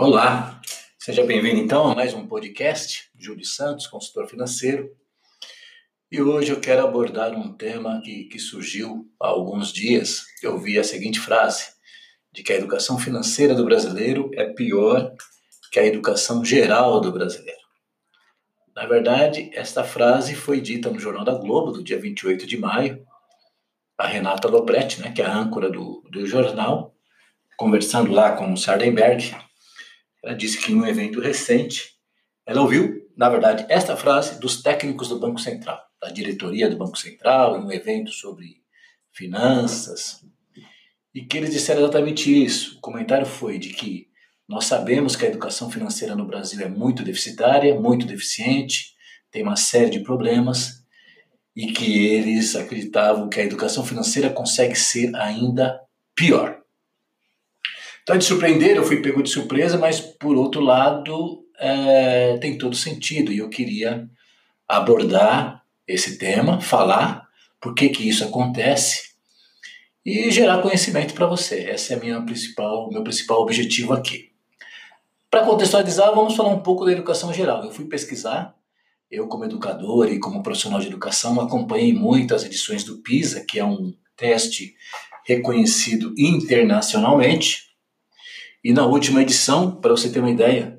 Olá, seja bem-vindo então a mais um podcast. Júlio Santos, consultor financeiro. E hoje eu quero abordar um tema que, que surgiu há alguns dias. Eu vi a seguinte frase: de que a educação financeira do brasileiro é pior que a educação geral do brasileiro. Na verdade, esta frase foi dita no Jornal da Globo, do dia 28 de maio. A Renata Lopretti, né, que é a âncora do, do jornal, conversando lá com o Sardenberg, ela disse que em um evento recente, ela ouviu, na verdade, esta frase dos técnicos do Banco Central, da diretoria do Banco Central, em um evento sobre finanças, e que eles disseram exatamente isso. O comentário foi de que nós sabemos que a educação financeira no Brasil é muito deficitária, muito deficiente, tem uma série de problemas, e que eles acreditavam que a educação financeira consegue ser ainda pior. Então, de surpreender, eu fui pego de surpresa, mas por outro lado, é, tem todo sentido. E eu queria abordar esse tema, falar por que, que isso acontece e gerar conhecimento para você. Esse é minha principal, meu principal objetivo aqui. Para contextualizar, vamos falar um pouco da educação geral. Eu fui pesquisar, eu como educador e como profissional de educação acompanhei muitas edições do PISA, que é um teste reconhecido internacionalmente. E na última edição, para você ter uma ideia,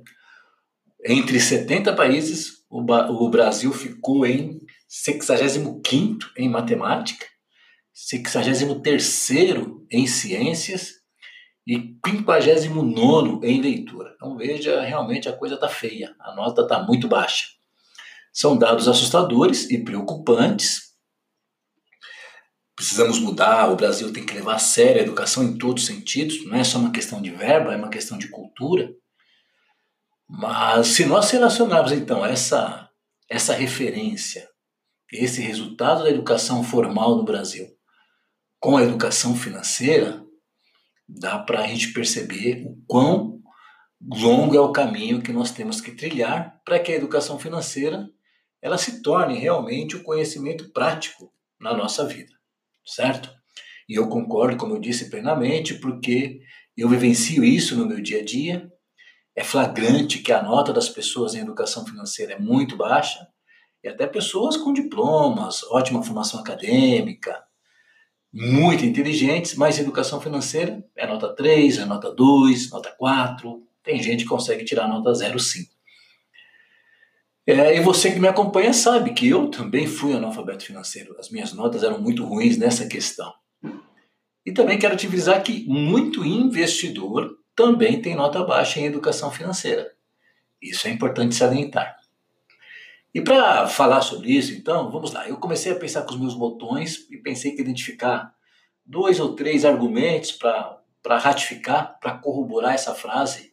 entre 70 países, o, o Brasil ficou em 65 em matemática, 63 em ciências e 59 em leitura. Então veja, realmente a coisa está feia, a nota está muito baixa. São dados assustadores e preocupantes, precisamos mudar, o Brasil tem que levar a sério a educação em todos os sentidos, não é só uma questão de verba, é uma questão de cultura. Mas se nós relacionarmos então essa, essa referência, esse resultado da educação formal no Brasil com a educação financeira, dá para a gente perceber o quão longo é o caminho que nós temos que trilhar para que a educação financeira ela se torne realmente o conhecimento prático na nossa vida certo? E eu concordo, como eu disse, plenamente, porque eu vivencio isso no meu dia a dia. É flagrante que a nota das pessoas em educação financeira é muito baixa, e até pessoas com diplomas, ótima formação acadêmica, muito inteligentes, mas educação financeira é nota 3, é nota 2, nota 4. Tem gente que consegue tirar nota 0 sim. É, e você que me acompanha sabe que eu também fui analfabeto financeiro. As minhas notas eram muito ruins nessa questão. E também quero te avisar que muito investidor também tem nota baixa em educação financeira. Isso é importante salientar. E para falar sobre isso, então, vamos lá. Eu comecei a pensar com os meus botões e pensei que identificar dois ou três argumentos para ratificar, para corroborar essa frase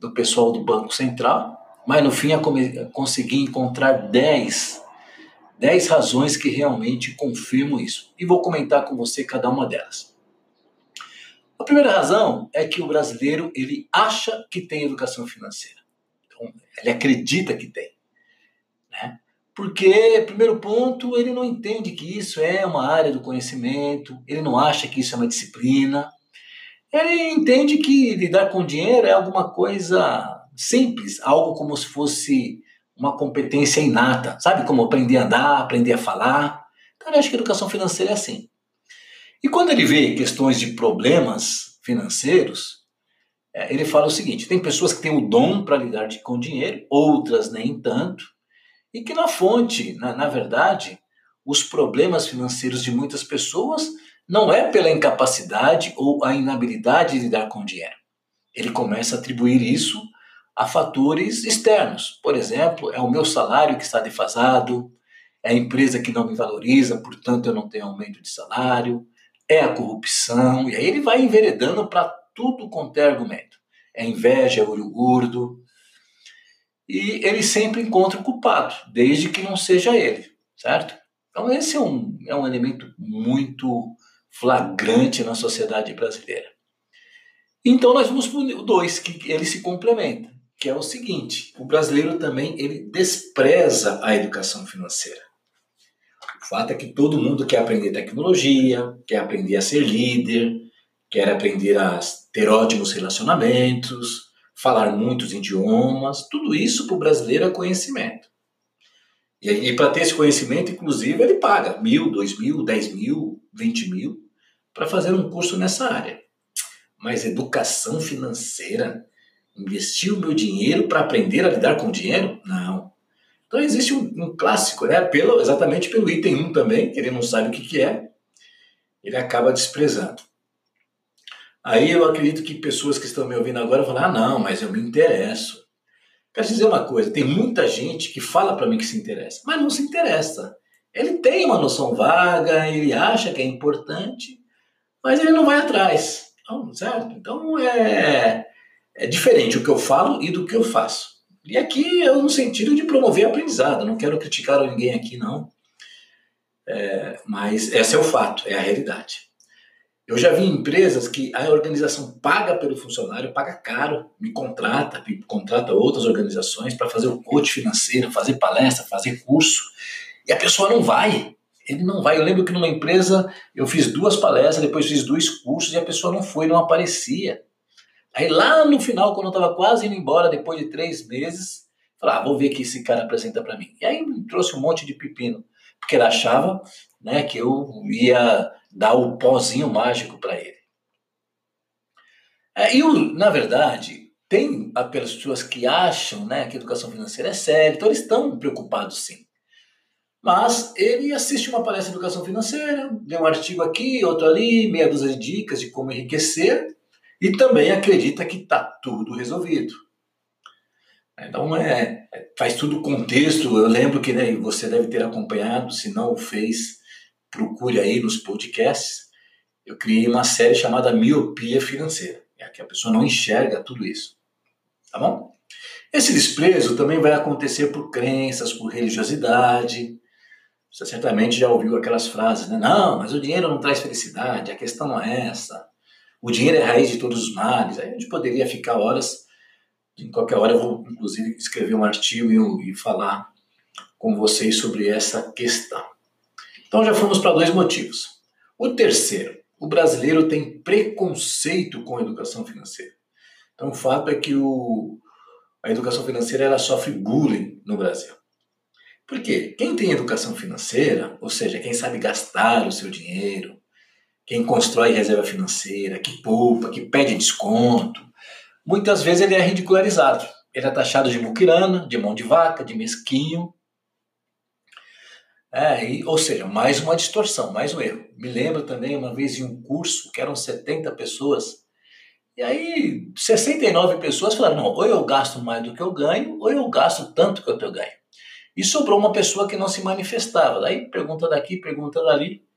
do pessoal do Banco Central mas no fim eu consegui encontrar 10, 10 razões que realmente confirmam isso. E vou comentar com você cada uma delas. A primeira razão é que o brasileiro ele acha que tem educação financeira. Então, ele acredita que tem. Né? Porque, primeiro ponto, ele não entende que isso é uma área do conhecimento, ele não acha que isso é uma disciplina. Ele entende que lidar com dinheiro é alguma coisa simples, algo como se fosse uma competência inata, sabe? Como aprender a andar, aprender a falar. Então, eu acho que a educação financeira é assim. E quando ele vê questões de problemas financeiros, é, ele fala o seguinte: tem pessoas que têm o dom para lidar com dinheiro, outras nem tanto, e que na fonte, na, na verdade, os problemas financeiros de muitas pessoas não é pela incapacidade ou a inabilidade de lidar com dinheiro. Ele começa a atribuir isso a fatores externos. Por exemplo, é o meu salário que está defasado, é a empresa que não me valoriza, portanto eu não tenho aumento de salário, é a corrupção, e aí ele vai enveredando para tudo quanto é argumento. É inveja, é olho gordo. E ele sempre encontra o culpado, desde que não seja ele, certo? Então esse é um, é um elemento muito flagrante na sociedade brasileira. Então nós o dois, que ele se complementa que é o seguinte: o brasileiro também ele despreza a educação financeira. O fato é que todo mundo quer aprender tecnologia, quer aprender a ser líder, quer aprender a ter ótimos relacionamentos, falar muitos idiomas, tudo isso para o brasileiro é conhecimento. E, e para ter esse conhecimento, inclusive, ele paga mil, dois mil, dez mil, vinte mil para fazer um curso nessa área. Mas educação financeira, investir o meu dinheiro para aprender a lidar com o dinheiro? Não. Então existe um, um, clássico, né? Pelo, exatamente pelo item 1 também, ele não sabe o que, que é, ele acaba desprezando. Aí eu acredito que pessoas que estão me ouvindo agora vão falar: ah, não, mas eu me interesso. Quero dizer uma coisa: tem muita gente que fala para mim que se interessa, mas não se interessa. Ele tem uma noção vaga, ele acha que é importante, mas ele não vai atrás. Então, certo? Então é, é diferente o que eu falo e do que eu faço. E aqui é no sentido de promover aprendizado, não quero criticar ninguém aqui, não. É, mas esse é o fato, é a realidade. Eu já vi empresas que a organização paga pelo funcionário, paga caro, me contrata, me contrata outras organizações para fazer o coach financeiro, fazer palestra, fazer curso, e a pessoa não vai. Ele não vai. Eu lembro que numa empresa eu fiz duas palestras, depois fiz dois cursos e a pessoa não foi, não aparecia. Aí lá no final, quando eu estava quase indo embora, depois de três meses, falei, ah, vou ver o que esse cara apresenta para mim. E aí me trouxe um monte de pepino, porque ele achava né, que eu ia dar o pozinho mágico para ele. É, e, na verdade, tem aquelas pessoas que acham né, que educação financeira é séria, então eles estão preocupados sim. Mas ele assiste uma palestra de educação financeira, lê um artigo aqui, outro ali, meia dúzia de dicas de como enriquecer, e também acredita que está tudo resolvido. Então é, faz tudo contexto. Eu lembro que né, você deve ter acompanhado, se não o fez, procure aí nos podcasts, eu criei uma série chamada Miopia Financeira, é que a pessoa não enxerga tudo isso. Tá bom? Esse desprezo também vai acontecer por crenças, por religiosidade. Você certamente já ouviu aquelas frases, né? Não, mas o dinheiro não traz felicidade, a questão não é essa. O dinheiro é a raiz de todos os males. Aí a gente poderia ficar horas, em qualquer hora eu vou, inclusive, escrever um artigo e, e falar com vocês sobre essa questão. Então já fomos para dois motivos. O terceiro, o brasileiro tem preconceito com a educação financeira. Então o fato é que o, a educação financeira ela sofre bullying no Brasil. Por quê? Quem tem educação financeira, ou seja, quem sabe gastar o seu dinheiro, quem constrói reserva financeira, que poupa, que pede desconto, muitas vezes ele é ridicularizado. Ele é taxado de muquirana, de mão de vaca, de mesquinho, é, e, ou seja, mais uma distorção, mais um erro. Me lembro também uma vez em um curso que eram 70 pessoas, e aí 69 pessoas falaram: não, ou eu gasto mais do que eu ganho, ou eu gasto tanto quanto eu ganho. E sobrou uma pessoa que não se manifestava. Daí pergunta daqui, pergunta dali.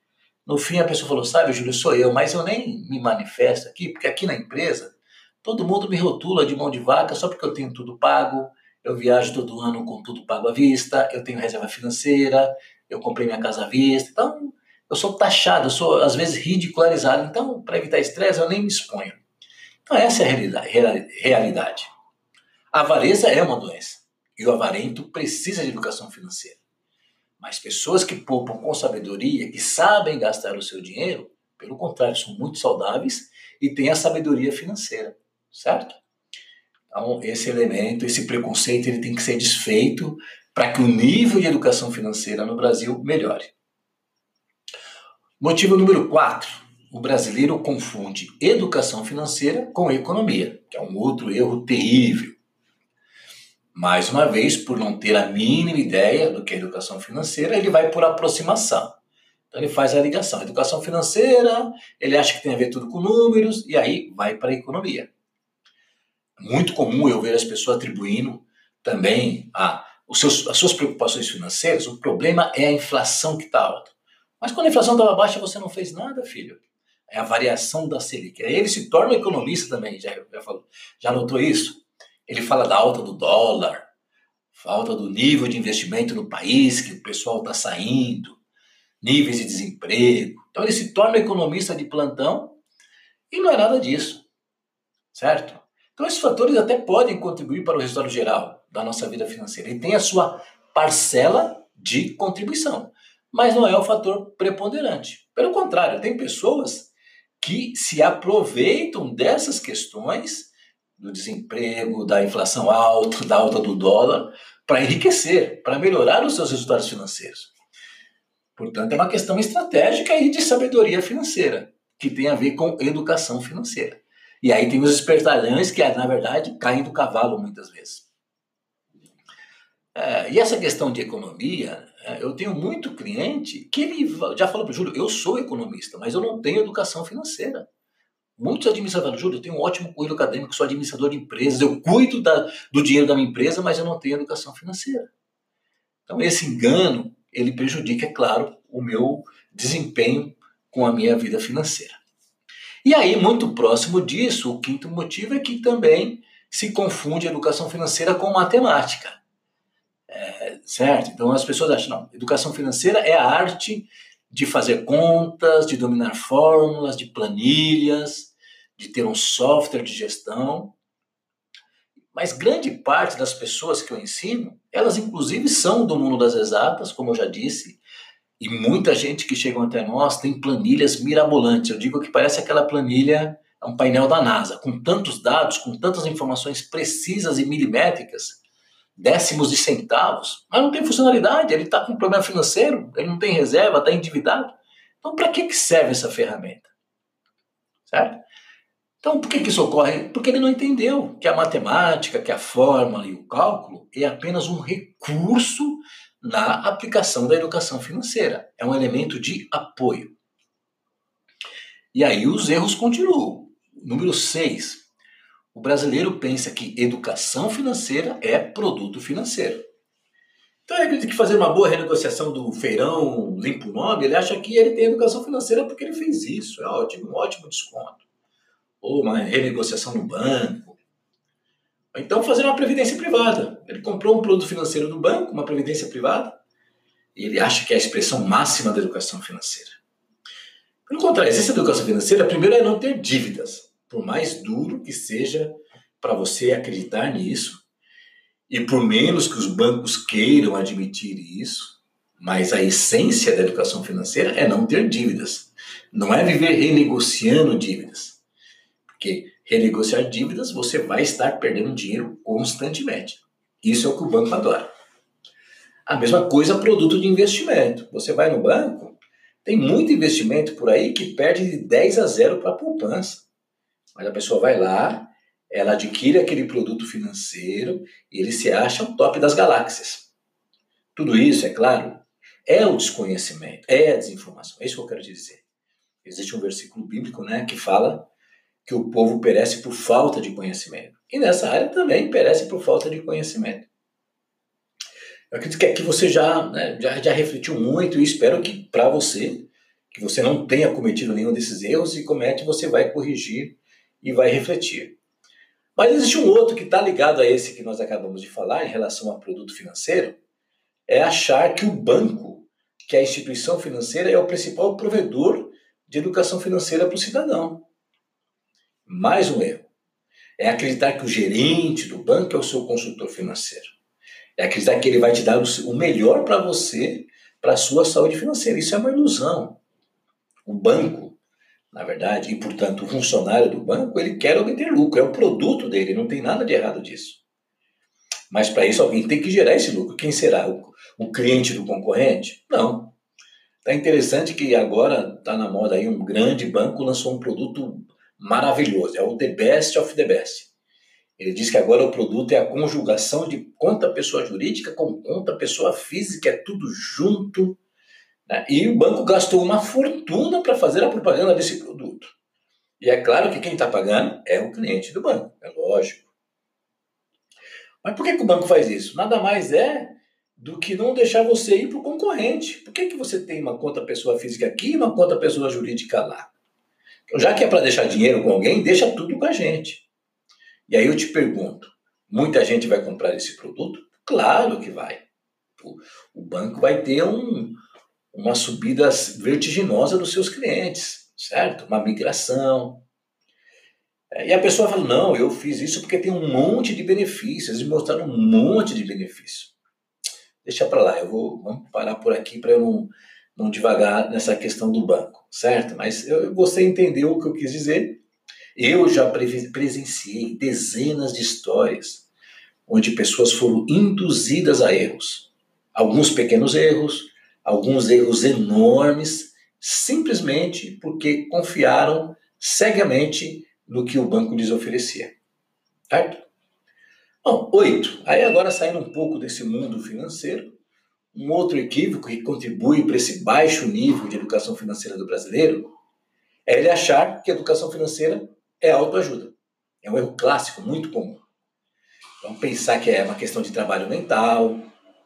No fim a pessoa falou: sabe, Júlio, sou eu, mas eu nem me manifesto aqui, porque aqui na empresa todo mundo me rotula de mão de vaca só porque eu tenho tudo pago, eu viajo todo ano com tudo pago à vista, eu tenho reserva financeira, eu comprei minha casa à vista. Então, eu sou taxado, eu sou às vezes ridicularizado. Então, para evitar estresse, eu nem me exponho. Então, essa é a realidade. A avareza é uma doença. E o avarento precisa de educação financeira. Mas pessoas que poupam com sabedoria, que sabem gastar o seu dinheiro, pelo contrário, são muito saudáveis e têm a sabedoria financeira, certo? Então, esse elemento, esse preconceito, ele tem que ser desfeito para que o nível de educação financeira no Brasil melhore. Motivo número 4. O brasileiro confunde educação financeira com economia, que é um outro erro terrível. Mais uma vez, por não ter a mínima ideia do que é educação financeira, ele vai por aproximação. Então ele faz a ligação. Educação financeira, ele acha que tem a ver tudo com números, e aí vai para a economia. Muito comum eu ver as pessoas atribuindo também a os seus, as suas preocupações financeiras, o problema é a inflação que está alta. Mas quando a inflação estava baixa, você não fez nada, filho. É a variação da Selic. Aí ele se torna economista também, já, já, falou, já notou isso? Ele fala da alta do dólar, falta do nível de investimento no país, que o pessoal está saindo, níveis de desemprego. Então ele se torna economista de plantão e não é nada disso, certo? Então esses fatores até podem contribuir para o resultado geral, da nossa vida financeira. Ele tem a sua parcela de contribuição, mas não é o fator preponderante. Pelo contrário, tem pessoas que se aproveitam dessas questões do desemprego, da inflação alta, da alta do dólar, para enriquecer, para melhorar os seus resultados financeiros. Portanto, é uma questão estratégica e de sabedoria financeira, que tem a ver com educação financeira. E aí tem os espertalhões que, na verdade, caem do cavalo muitas vezes. É, e essa questão de economia, é, eu tenho muito cliente que ele já falou para o Júlio, eu sou economista, mas eu não tenho educação financeira. Muitos administradores, Júlio, eu tenho um ótimo currículo acadêmico, sou administrador de empresas, eu cuido da, do dinheiro da minha empresa, mas eu não tenho educação financeira. Então, esse engano, ele prejudica, é claro, o meu desempenho com a minha vida financeira. E aí, muito próximo disso, o quinto motivo é que também se confunde a educação financeira com matemática. É, certo? Então as pessoas acham, não, educação financeira é a arte de fazer contas, de dominar fórmulas, de planilhas, de ter um software de gestão. Mas grande parte das pessoas que eu ensino, elas inclusive são do mundo das exatas, como eu já disse, e muita gente que chega até nós tem planilhas mirabolantes. Eu digo que parece aquela planilha, é um painel da NASA, com tantos dados, com tantas informações precisas e milimétricas, décimos de centavos, mas não tem funcionalidade, ele está com problema financeiro, ele não tem reserva, está endividado. Então, para que, que serve essa ferramenta? Certo? Então, por que, que isso ocorre? Porque ele não entendeu que a matemática, que a fórmula e o cálculo é apenas um recurso na aplicação da educação financeira. É um elemento de apoio. E aí os erros continuam. Número 6 o brasileiro pensa que educação financeira é produto financeiro. Então ele acredita que fazer uma boa renegociação do feirão limpo nome, ele acha que ele tem educação financeira porque ele fez isso. É ótimo, um ótimo desconto. Ou uma renegociação no banco. Ou então fazer uma previdência privada. Ele comprou um produto financeiro do banco, uma previdência privada, e ele acha que é a expressão máxima da educação financeira. Pelo contrário, da educação financeira, primeiro, é não ter dívidas por mais duro que seja para você acreditar nisso, e por menos que os bancos queiram admitir isso, mas a essência da educação financeira é não ter dívidas. Não é viver renegociando dívidas. Porque renegociar dívidas você vai estar perdendo dinheiro constantemente. Isso é o que o banco adora. A mesma coisa produto de investimento. Você vai no banco, tem muito investimento por aí que perde de 10 a 0 para a poupança. Mas a pessoa vai lá, ela adquire aquele produto financeiro e ele se acha o top das galáxias. Tudo isso, é claro, é o desconhecimento, é a desinformação. É isso que eu quero dizer. Existe um versículo bíblico né, que fala que o povo perece por falta de conhecimento. E nessa área também perece por falta de conhecimento. Eu acredito que aqui você já, né, já, já refletiu muito e espero que para você, que você não tenha cometido nenhum desses erros e comete, você vai corrigir e vai refletir. Mas existe um outro que está ligado a esse que nós acabamos de falar em relação a produto financeiro, é achar que o banco, que a instituição financeira, é o principal provedor de educação financeira para o cidadão. Mais um erro. É acreditar que o gerente do banco é o seu consultor financeiro. É acreditar que ele vai te dar o melhor para você, para a sua saúde financeira. Isso é uma ilusão. O banco na verdade, e portanto o funcionário do banco, ele quer obter lucro, é o produto dele, não tem nada de errado disso. Mas para isso alguém tem que gerar esse lucro. Quem será? O, o cliente do concorrente? Não. Tá interessante que agora está na moda aí um grande banco lançou um produto maravilhoso, é o The Best of the Best. Ele diz que agora o produto é a conjugação de conta pessoa jurídica com conta pessoa física, é tudo junto? E o banco gastou uma fortuna para fazer a propaganda desse produto. E é claro que quem está pagando é o cliente do banco, é lógico. Mas por que, que o banco faz isso? Nada mais é do que não deixar você ir para o concorrente. Por que, que você tem uma conta pessoa física aqui e uma conta pessoa jurídica lá? Então, já que é para deixar dinheiro com alguém, deixa tudo com a gente. E aí eu te pergunto: muita gente vai comprar esse produto? Claro que vai. O banco vai ter um, uma subida vertiginosa dos seus clientes, certo? Uma migração. E a pessoa fala: não, eu fiz isso porque tem um monte de benefícios. Eles mostraram um monte de benefícios. Deixa para lá, eu vou vamos parar por aqui para eu não, não devagar nessa questão do banco, certo? Mas eu, você entendeu o que eu quis dizer. Eu já presenciei dezenas de histórias onde pessoas foram induzidas a erros. Alguns pequenos erros, alguns erros enormes, simplesmente porque confiaram cegamente no que o banco lhes oferecia. Certo? Bom, oito. Aí agora saindo um pouco desse mundo financeiro, um outro equívoco que contribui para esse baixo nível de educação financeira do brasileiro é ele achar que a educação financeira é autoajuda. É um erro clássico, muito comum. Então, pensar que é uma questão de trabalho mental,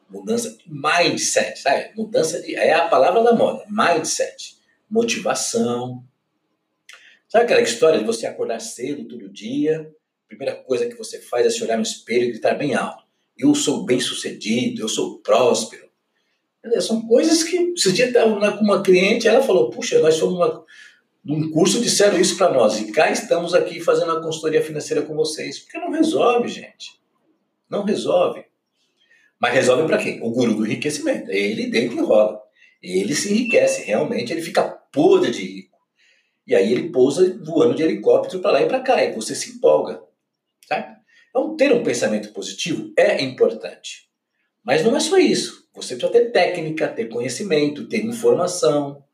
mudança de mindset, sabe? Mudança de. É a palavra da moda, mindset. Motivação. Sabe aquela história de você acordar cedo todo dia? A primeira coisa que você faz é se olhar no espelho e gritar bem alto. Eu sou bem sucedido, eu sou próspero. São coisas que. Esses dias estava com uma cliente, ela falou: Puxa, nós fomos uma, num curso disseram isso para nós e cá estamos aqui fazendo a consultoria financeira com vocês. Porque não resolve, gente. Não resolve. Mas resolve para quem? O guru do enriquecimento. Ele deita e rola. Ele se enriquece, realmente ele fica podre de rico. E aí ele pousa voando de helicóptero para lá e para cá, e você se empolga. Tá? Então, ter um pensamento positivo é importante. Mas não é só isso. Você precisa ter técnica, ter conhecimento, ter informação.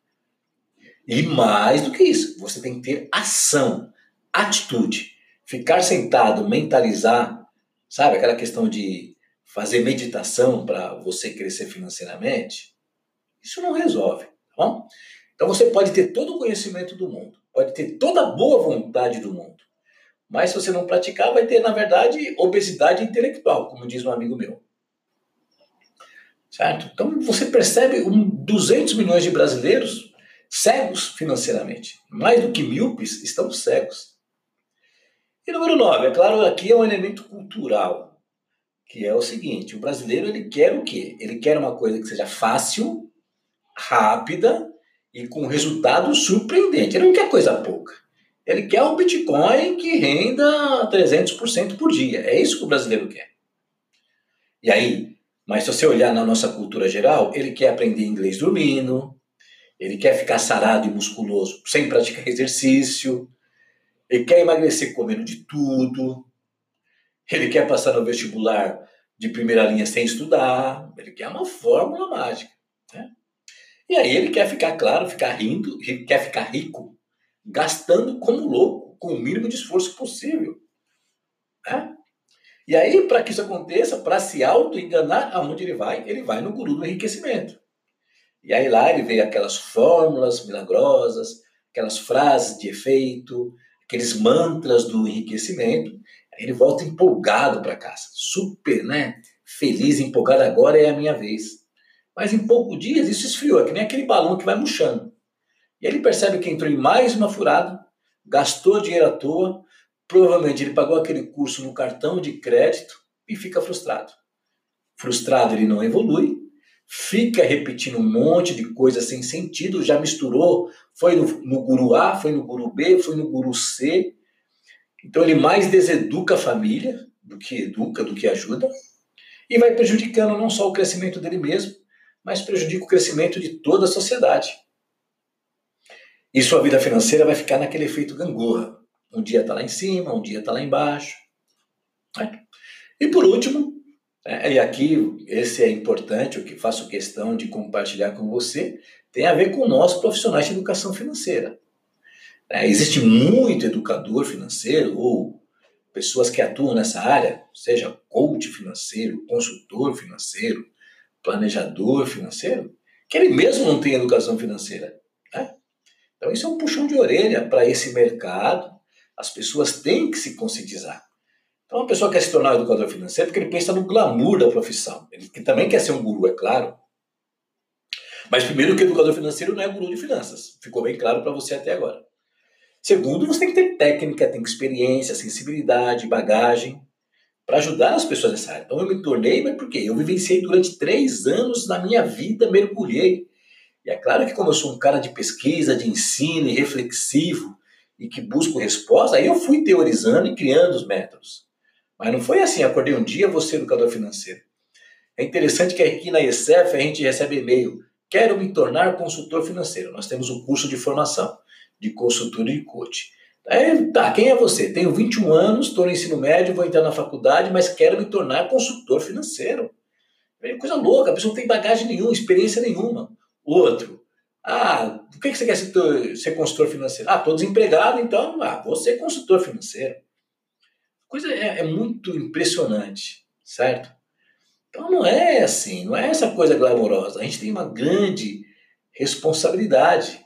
E mais do que isso, você tem que ter ação, atitude. Ficar sentado, mentalizar, sabe aquela questão de fazer meditação para você crescer financeiramente, isso não resolve, tá bom? Então você pode ter todo o conhecimento do mundo, pode ter toda a boa vontade do mundo, mas se você não praticar, vai ter, na verdade, obesidade intelectual, como diz um amigo meu. Certo? Então você percebe um 200 milhões de brasileiros cegos financeiramente. Mais do que míopes, estão cegos. E número 9, é claro, aqui é um elemento cultural, que é o seguinte, o brasileiro ele quer o quê? Ele quer uma coisa que seja fácil, rápida e com resultado surpreendente. Ele não quer coisa pouca. Ele quer um Bitcoin que renda 300% por dia. É isso que o brasileiro quer. E aí, mas se você olhar na nossa cultura geral, ele quer aprender inglês dormindo, ele quer ficar sarado e musculoso sem praticar exercício. Ele quer emagrecer comendo de tudo. Ele quer passar no vestibular de primeira linha sem estudar. Ele quer uma fórmula mágica. Né? E aí ele quer ficar claro, ficar rindo, quer ficar rico, gastando como louco, com o mínimo de esforço possível. Né? E aí, para que isso aconteça, para se auto-enganar, aonde ele vai? Ele vai no guru do enriquecimento. E aí lá ele vê aquelas fórmulas milagrosas, aquelas frases de efeito, aqueles mantras do enriquecimento. Ele volta empolgado para casa, super, né? Feliz, empolgado, agora é a minha vez. Mas em poucos dias isso esfriou, é que nem aquele balão que vai murchando. E ele percebe que entrou em mais uma furada, gastou dinheiro à toa, provavelmente ele pagou aquele curso no cartão de crédito e fica frustrado. Frustrado ele não evolui, fica repetindo um monte de coisa sem sentido, já misturou, foi no, no guru A, foi no guru B, foi no guru C. Então ele mais deseduca a família do que educa, do que ajuda, e vai prejudicando não só o crescimento dele mesmo, mas prejudica o crescimento de toda a sociedade. E sua vida financeira vai ficar naquele efeito gangorra. Um dia está lá em cima, um dia está lá embaixo. E por último, é, e aqui, esse é importante, o que faço questão de compartilhar com você, tem a ver com nós profissionais de educação financeira. É, existe muito educador financeiro ou pessoas que atuam nessa área, seja coach financeiro, consultor financeiro, planejador financeiro, que ele mesmo não tem educação financeira. Né? Então, isso é um puxão de orelha para esse mercado. As pessoas têm que se conscientizar. Então, uma pessoa quer se tornar um educador financeiro porque ele pensa no glamour da profissão. Ele também quer ser um guru, é claro. Mas, primeiro, que educador financeiro não é guru de finanças. Ficou bem claro para você até agora. Segundo, você tem que ter técnica, tem experiência, sensibilidade, bagagem para ajudar as pessoas nessa área. Então, eu me tornei, mas por quê? Eu vivenciei durante três anos na minha vida, mergulhei. E é claro que, como eu sou um cara de pesquisa, de ensino e reflexivo, e que busco resposta, aí eu fui teorizando e criando os métodos. Mas não foi assim, acordei um dia, você educador financeiro. É interessante que aqui na ESEF a gente recebe e-mail, quero me tornar consultor financeiro. Nós temos um curso de formação de consultor e coach. Aí, tá, quem é você? Tenho 21 anos, estou no ensino médio, vou entrar na faculdade, mas quero me tornar consultor financeiro. É coisa louca, a pessoa não tem bagagem nenhuma, experiência nenhuma. Outro, ah, por que você quer ser, ser consultor financeiro? Ah, estou desempregado, então ah, vou ser consultor financeiro. Coisa é, é muito impressionante, certo? Então não é assim, não é essa coisa glamourosa. A gente tem uma grande responsabilidade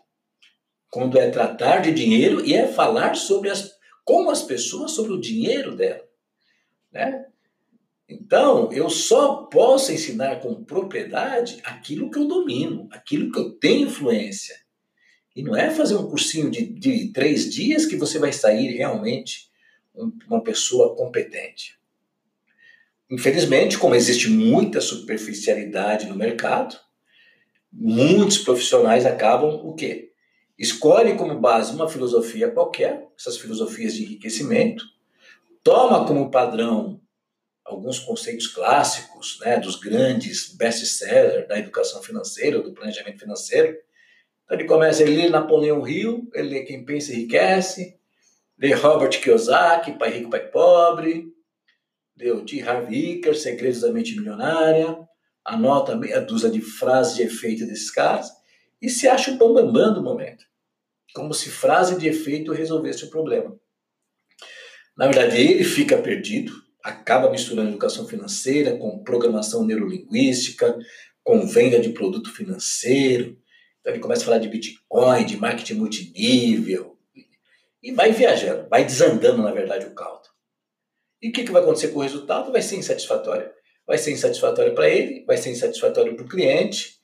quando é tratar de dinheiro e é falar sobre as, com as pessoas sobre o dinheiro dela. Né? Então, eu só posso ensinar com propriedade aquilo que eu domino, aquilo que eu tenho influência. E não é fazer um cursinho de, de três dias que você vai sair realmente uma pessoa competente. Infelizmente, como existe muita superficialidade no mercado, muitos profissionais acabam o quê? Escolhem como base uma filosofia qualquer, essas filosofias de enriquecimento, toma como padrão alguns conceitos clássicos, né, dos grandes best-sellers da educação financeira, do planejamento financeiro. Então ele começa, ele lê Napoleão Hill, ele lê Quem Pensa Enriquece, lê Robert Kiyosaki, Pai Rico, Pai Pobre, lê o T. Harv Eker, Segredos da Mente Milionária, anota meia dúzia de frases de efeito desses caras e se acha o bambambam do momento. Como se frase de efeito resolvesse o problema. Na verdade, ele fica perdido, acaba misturando educação financeira com programação neurolinguística, com venda de produto financeiro. Então ele começa a falar de Bitcoin, de marketing multinível, e vai viajando, vai desandando, na verdade, o caldo. E o que, que vai acontecer com o resultado? Vai ser insatisfatório. Vai ser insatisfatório para ele, vai ser insatisfatório para o cliente,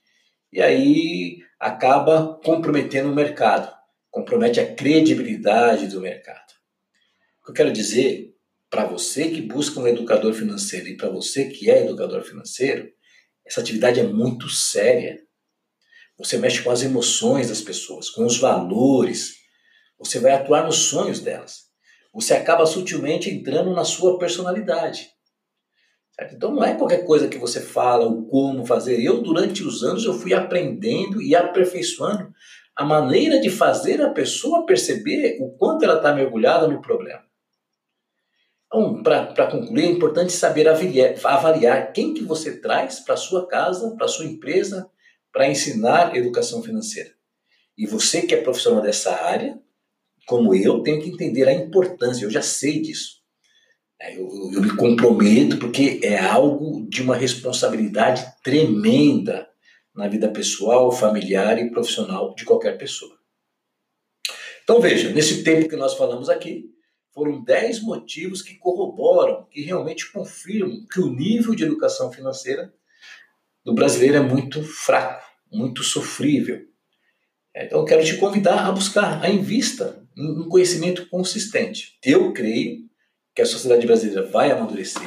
e aí acaba comprometendo o mercado, compromete a credibilidade do mercado. O que eu quero dizer para você que busca um educador financeiro e para você que é educador financeiro, essa atividade é muito séria. Você mexe com as emoções das pessoas, com os valores. Você vai atuar nos sonhos delas. Você acaba sutilmente entrando na sua personalidade. Certo? Então não é qualquer coisa que você fala ou como fazer. Eu, durante os anos, eu fui aprendendo e aperfeiçoando a maneira de fazer a pessoa perceber o quanto ela está mergulhada no problema. Então, para concluir, é importante saber avaliar, quem que você traz para sua casa, para sua empresa, para ensinar educação financeira. E você que é profissional dessa área, como eu, tem que entender a importância, eu já sei disso. É, eu, eu, me comprometo porque é algo de uma responsabilidade tremenda na vida pessoal, familiar e profissional de qualquer pessoa. Então veja, nesse tempo que nós falamos aqui, foram 10 motivos que corroboram, que realmente confirmam que o nível de educação financeira do brasileiro é muito fraco, muito sofrível. É, então, eu quero te convidar a buscar, a invista em um conhecimento consistente. Eu creio que a sociedade brasileira vai amadurecer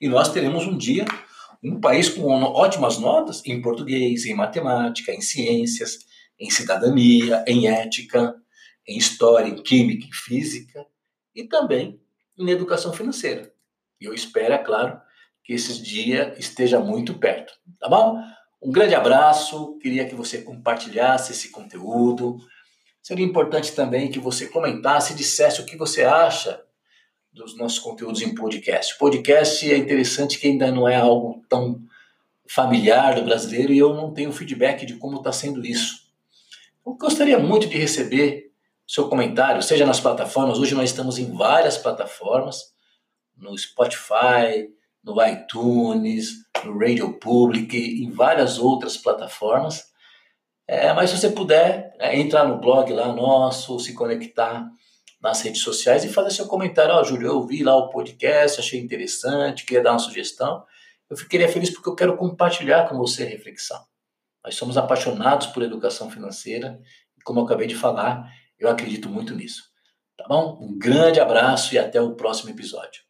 e nós teremos um dia um país com ótimas notas em português, em matemática, em ciências, em cidadania, em ética, em história, em química, em física e também em educação financeira. E eu espero, é claro, que esse dia esteja muito perto. Tá bom? Um grande abraço, queria que você compartilhasse esse conteúdo. Seria importante também que você comentasse e dissesse o que você acha dos nossos conteúdos em podcast. Podcast é interessante que ainda não é algo tão familiar do brasileiro e eu não tenho feedback de como está sendo isso. Eu gostaria muito de receber seu comentário, seja nas plataformas. Hoje nós estamos em várias plataformas, no Spotify, no iTunes, no Radio Public, em várias outras plataformas. É, mas se você puder é, entrar no blog lá nosso, se conectar nas redes sociais e fazer seu comentário. Ó, oh, Júlio, eu vi lá o podcast, achei interessante, queria dar uma sugestão. Eu ficaria feliz porque eu quero compartilhar com você a reflexão. Nós somos apaixonados por educação financeira e, como eu acabei de falar, eu acredito muito nisso. Tá bom? Um grande abraço e até o próximo episódio.